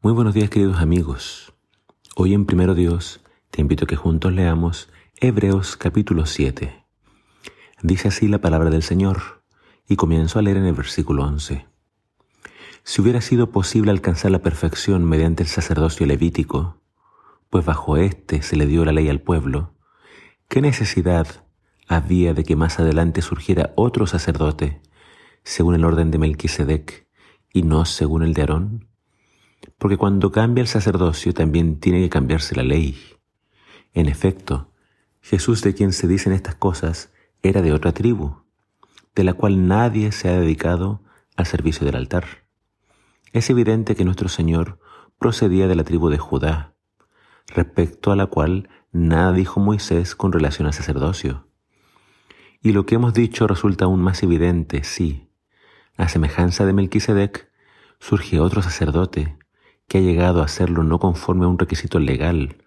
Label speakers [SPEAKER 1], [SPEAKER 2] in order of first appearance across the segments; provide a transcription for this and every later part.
[SPEAKER 1] Muy buenos días queridos amigos. Hoy en Primero Dios te invito a que juntos leamos Hebreos capítulo 7. Dice así la palabra del Señor y comienzo a leer en el versículo 11. Si hubiera sido posible alcanzar la perfección mediante el sacerdocio levítico, pues bajo éste se le dio la ley al pueblo, ¿qué necesidad había de que más adelante surgiera otro sacerdote, según el orden de Melquisedec, y no según el de Aarón? Porque cuando cambia el sacerdocio también tiene que cambiarse la ley. En efecto, Jesús de quien se dicen estas cosas era de otra tribu, de la cual nadie se ha dedicado al servicio del altar. Es evidente que nuestro Señor procedía de la tribu de Judá, respecto a la cual nada dijo Moisés con relación al sacerdocio. Y lo que hemos dicho resulta aún más evidente si, a semejanza de Melquisedec, surge otro sacerdote que ha llegado a hacerlo no conforme a un requisito legal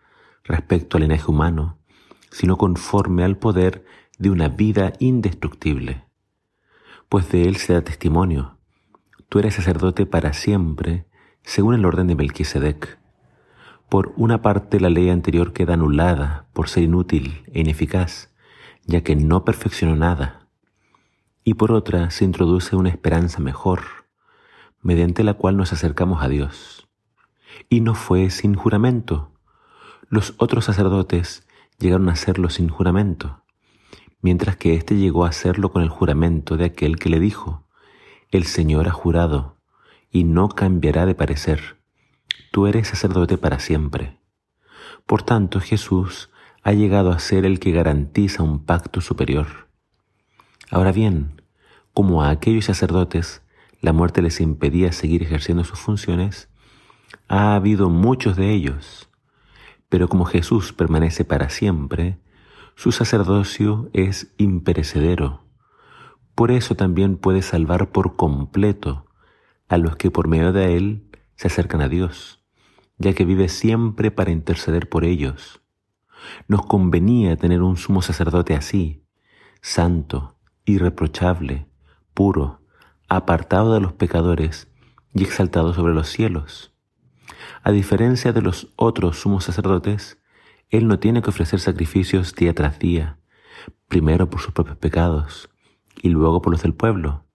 [SPEAKER 1] respecto al linaje humano, sino conforme al poder de una vida indestructible. Pues de él se da testimonio. Tú eres sacerdote para siempre, según el orden de Melquisedec. Por una parte la ley anterior queda anulada por ser inútil e ineficaz, ya que no perfeccionó nada. Y por otra se introduce una esperanza mejor, mediante la cual nos acercamos a Dios y no fue sin juramento. Los otros sacerdotes llegaron a hacerlo sin juramento, mientras que éste llegó a hacerlo con el juramento de aquel que le dijo, El Señor ha jurado, y no cambiará de parecer. Tú eres sacerdote para siempre. Por tanto, Jesús ha llegado a ser el que garantiza un pacto superior. Ahora bien, como a aquellos sacerdotes la muerte les impedía seguir ejerciendo sus funciones, ha habido muchos de ellos, pero como Jesús permanece para siempre, su sacerdocio es imperecedero. Por eso también puede salvar por completo a los que por medio de él se acercan a Dios, ya que vive siempre para interceder por ellos. Nos convenía tener un sumo sacerdote así, santo, irreprochable, puro, apartado de los pecadores y exaltado sobre los cielos a diferencia de los otros sumos sacerdotes, Él no tiene que ofrecer sacrificios día tras día, primero por sus propios pecados y luego por los del pueblo,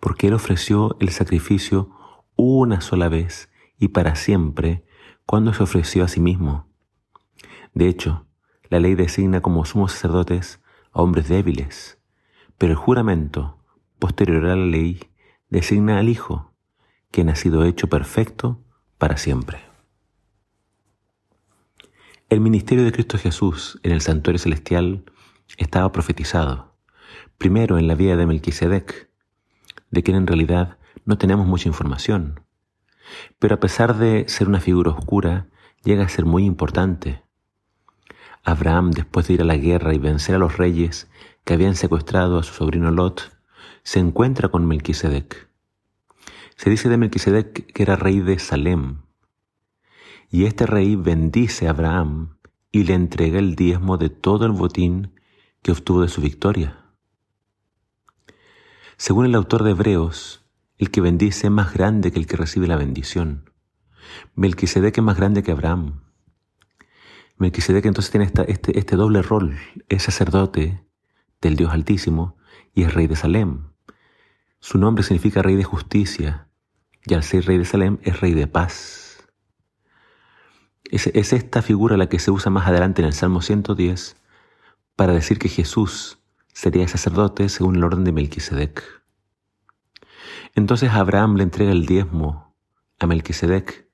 [SPEAKER 1] porque Él ofreció el sacrificio una sola vez y para siempre cuando se ofreció a sí mismo. De hecho, la ley designa como sumos sacerdotes a hombres débiles, pero el juramento, posterior a la ley, designa al Hijo, quien ha sido hecho perfecto para siempre. El ministerio de Cristo Jesús en el santuario celestial estaba profetizado, primero en la vida de Melquisedec, de quien en realidad no tenemos mucha información, pero a pesar de ser una figura oscura, llega a ser muy importante. Abraham, después de ir a la guerra y vencer a los reyes que habían secuestrado a su sobrino Lot, se encuentra con Melquisedec. Se dice de Melquisedec que era rey de Salem, y este rey bendice a Abraham y le entrega el diezmo de todo el botín que obtuvo de su victoria. Según el autor de Hebreos, el que bendice es más grande que el que recibe la bendición. Melquisedec es más grande que Abraham. Melquisedec entonces tiene este, este doble rol, es sacerdote del Dios Altísimo y es rey de Salem. Su nombre significa rey de justicia y al ser rey de Salem es rey de paz. Es, esta figura la que se usa más adelante en el Salmo 110 para decir que Jesús sería sacerdote según el orden de Melquisedec. Entonces Abraham le entrega el diezmo a Melquisedec.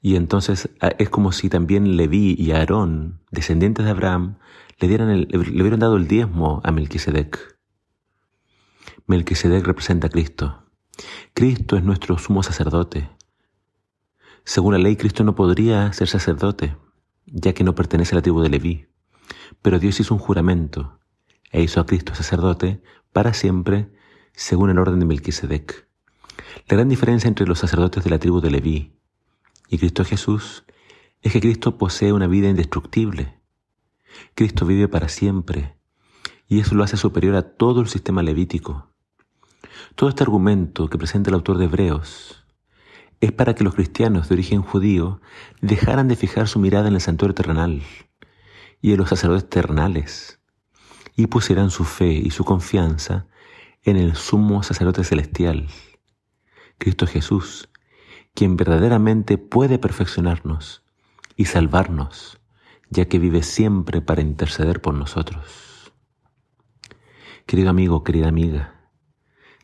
[SPEAKER 1] Y entonces es como si también Leví y Aarón, descendientes de Abraham, le, dieran le hubieran dado el diezmo a Melquisedec. Melquisedec representa a Cristo. Cristo es nuestro sumo sacerdote. Según la ley, Cristo no podría ser sacerdote, ya que no pertenece a la tribu de Leví. Pero Dios hizo un juramento e hizo a Cristo sacerdote para siempre, según el orden de Melquisedec. La gran diferencia entre los sacerdotes de la tribu de Leví y Cristo Jesús es que Cristo posee una vida indestructible. Cristo vive para siempre y eso lo hace superior a todo el sistema levítico. Todo este argumento que presenta el autor de Hebreos es para que los cristianos de origen judío dejaran de fijar su mirada en el santuario terrenal y en los sacerdotes terrenales y pusieran su fe y su confianza en el sumo sacerdote celestial, Cristo Jesús, quien verdaderamente puede perfeccionarnos y salvarnos, ya que vive siempre para interceder por nosotros. Querido amigo, querida amiga,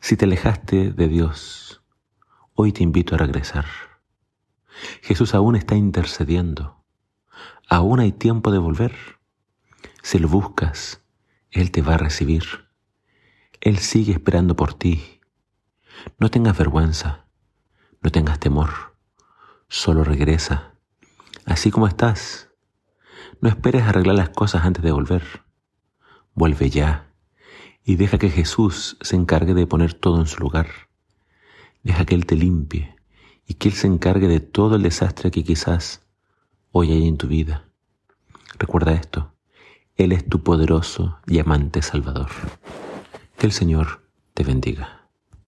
[SPEAKER 1] si te alejaste de Dios, hoy te invito a regresar. Jesús aún está intercediendo. Aún hay tiempo de volver. Si lo buscas, Él te va a recibir. Él sigue esperando por ti. No tengas vergüenza, no tengas temor, solo regresa, así como estás. No esperes arreglar las cosas antes de volver. Vuelve ya y deja que Jesús se encargue de poner todo en su lugar. Deja que Él te limpie y que Él se encargue de todo el desastre que quizás hoy hay en tu vida. Recuerda esto, Él es tu poderoso y amante Salvador. Que el Señor te bendiga.